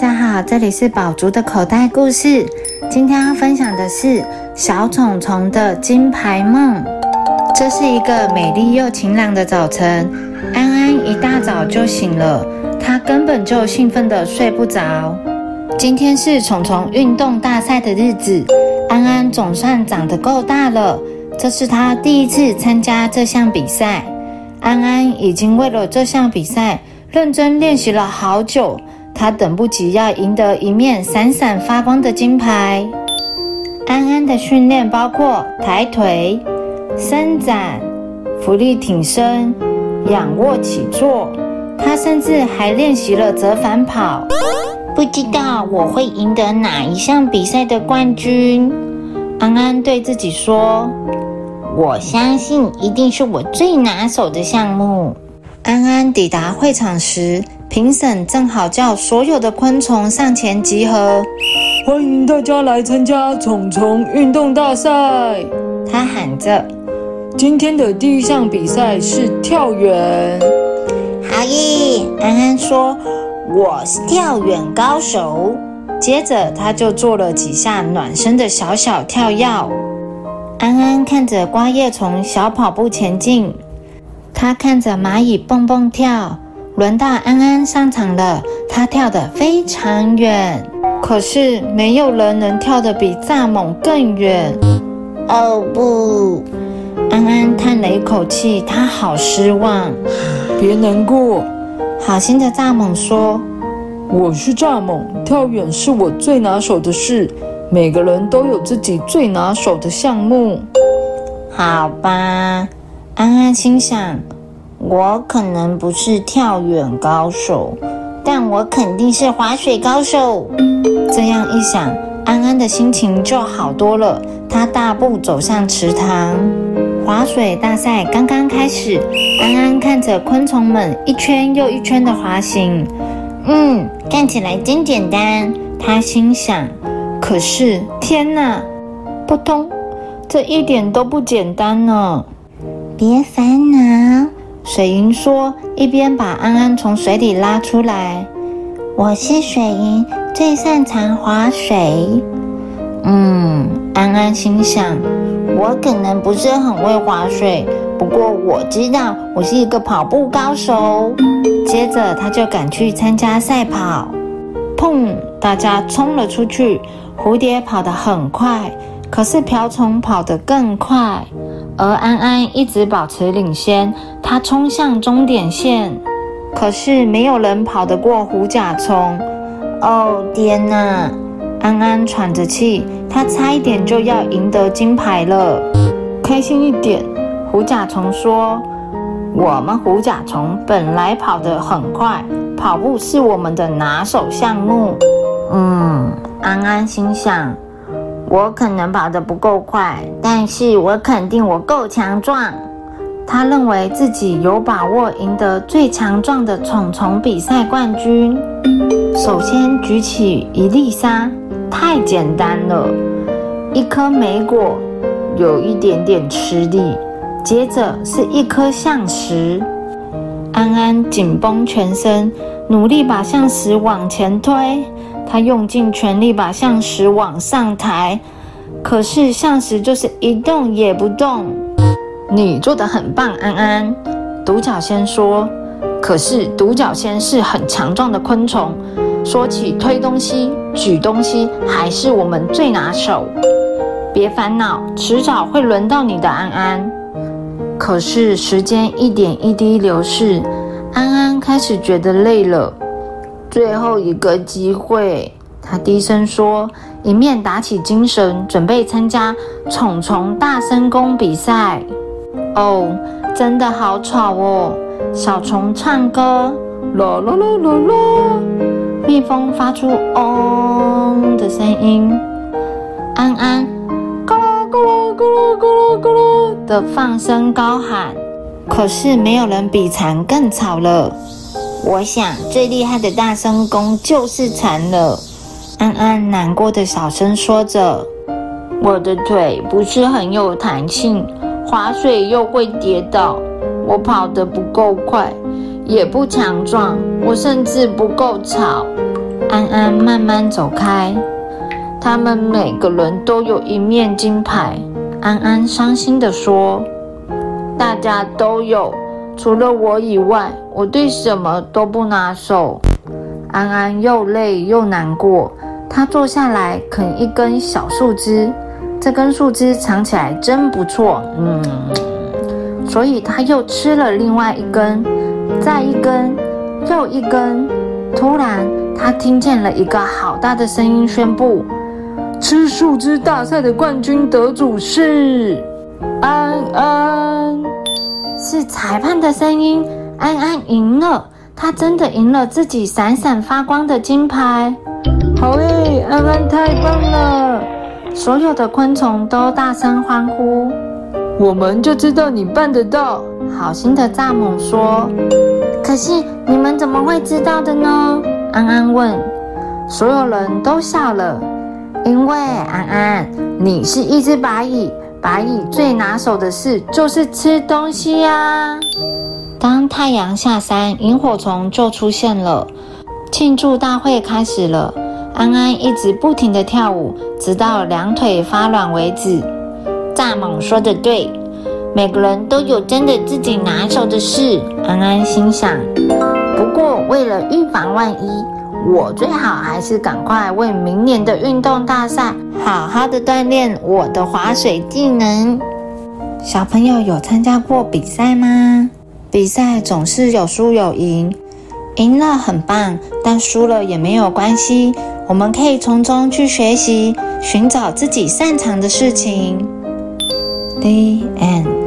大家好，这里是宝竹的口袋故事。今天要分享的是小虫虫的金牌梦。这是一个美丽又晴朗的早晨，安安一大早就醒了，他根本就兴奋的睡不着。今天是虫虫运动大赛的日子，安安总算长得够大了，这是他第一次参加这项比赛。安安已经为了这项比赛认真练习了好久。他等不及要赢得一面闪闪发光的金牌。安安的训练包括抬腿、伸展、浮力挺身、仰卧起坐。他甚至还练习了折返跑。不知道我会赢得哪一项比赛的冠军？安安对自己说：“我相信一定是我最拿手的项目。”安安抵达会场时。评审正好叫所有的昆虫上前集合，欢迎大家来参加虫虫运动大赛。他喊着：“今天的第一项比赛是跳远。”好耶！安安说：“我是跳远高手。”接着他就做了几下暖身的小小跳跃。安安看着瓜叶虫小跑步前进，他看着蚂蚁蹦蹦跳。轮到安安上场了，他跳得非常远，可是没有人能跳得比蚱蜢更远。哦不！安安叹了一口气，他好失望。别难过，好心的蚱蜢说：“我是蚱蜢，跳远是我最拿手的事。每个人都有自己最拿手的项目。”好吧，安安心想。我可能不是跳远高手，但我肯定是滑水高手。这样一想，安安的心情就好多了。他大步走向池塘，滑水大赛刚刚开始。安安看着昆虫们一圈又一圈的滑行，嗯，看起来真简单。他心想。可是，天哪！扑通，这一点都不简单呢。别烦恼。水银说：“一边把安安从水里拉出来。”我是水银，最擅长划水。嗯，安安心想：“我可能不是很会划水，不过我知道我是一个跑步高手。”接着，他就赶去参加赛跑。砰！大家冲了出去。蝴蝶跑得很快，可是瓢虫跑得更快。而安安一直保持领先，他冲向终点线，可是没有人跑得过虎甲虫。哦天哪！安安喘着气，他差一点就要赢得金牌了。开心一点，虎甲虫说：“我们虎甲虫本来跑得很快，跑步是我们的拿手项目。”嗯，安安心想。我可能跑得不够快，但是我肯定我够强壮。他认为自己有把握赢得最强壮的虫虫比赛冠军。首先举起一粒沙，太简单了；一颗莓果，有一点点吃力。接着是一颗象石。安安紧绷全身，努力把象石往前推。他用尽全力把象石往上抬，可是象石就是一动也不动。你做的很棒，安安。独角仙说。可是独角仙是很强壮的昆虫，说起推东西、举东西，还是我们最拿手。别烦恼，迟早会轮到你的，安安。可是时间一点一滴流逝，安安开始觉得累了。最后一个机会，他低声说，一面打起精神，准备参加虫虫大声功比赛。哦，真的好吵哦！小虫唱歌，啦啦啦啦啦；蜜蜂发出嗡的声音，安安咕啦咕啦咕啦咕啦咕啦的放声高喊。可是没有人比蝉更吵了。我想最厉害的大声功就是蝉了。安安难过的小声说着：“我的腿不是很有弹性，划水又会跌倒，我跑得不够快，也不强壮，我甚至不够吵。”安安慢慢走开。他们每个人都有一面金牌。安安伤心地说：“大家都有，除了我以外，我对什么都不拿手。”安安又累又难过，他坐下来啃一根小树枝，这根树枝尝起来真不错，嗯，所以他又吃了另外一根，再一根，又一根。突然，他听见了一个好大的声音宣布：吃树枝大赛的冠军得主是安安，是裁判的声音，安安赢了。他真的赢了自己闪闪发光的金牌！好耶，安安太棒了！所有的昆虫都大声欢呼。我们就知道你办得到。好心的蚱蜢说：“可是你们怎么会知道的呢？”安安问。所有人都笑了，因为安安，你是一只白蚁，白蚁最拿手的事就是吃东西呀。当太阳下山，萤火虫就出现了。庆祝大会开始了，安安一直不停地跳舞，直到两腿发软为止。蚱蜢说的对，每个人都有真的自己拿手的事。安安心想。不过为了预防万一，我最好还是赶快为明年的运动大赛好好的锻炼我的划水技能。小朋友有参加过比赛吗？比赛总是有输有赢，赢了很棒，但输了也没有关系。我们可以从中去学习，寻找自己擅长的事情。The end.